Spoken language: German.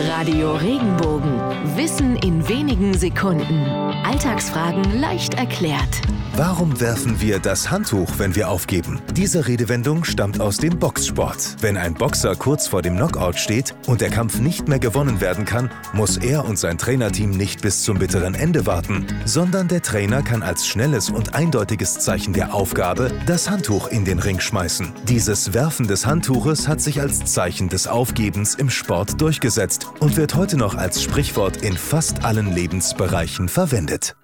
Radio Regenbogen. Wissen in wenigen Sekunden. Alltagsfragen leicht erklärt. Warum werfen wir das Handtuch, wenn wir aufgeben? Diese Redewendung stammt aus dem Boxsport. Wenn ein Boxer kurz vor dem Knockout steht und der Kampf nicht mehr gewonnen werden kann, muss er und sein Trainerteam nicht bis zum bitteren Ende warten, sondern der Trainer kann als schnelles und eindeutiges Zeichen der Aufgabe das Handtuch in den Ring schmeißen. Dieses Werfen des Handtuches hat sich als Zeichen des Aufgebens im Sport durchgesetzt und wird heute noch als Sprichwort in fast allen Lebensbereichen verwendet.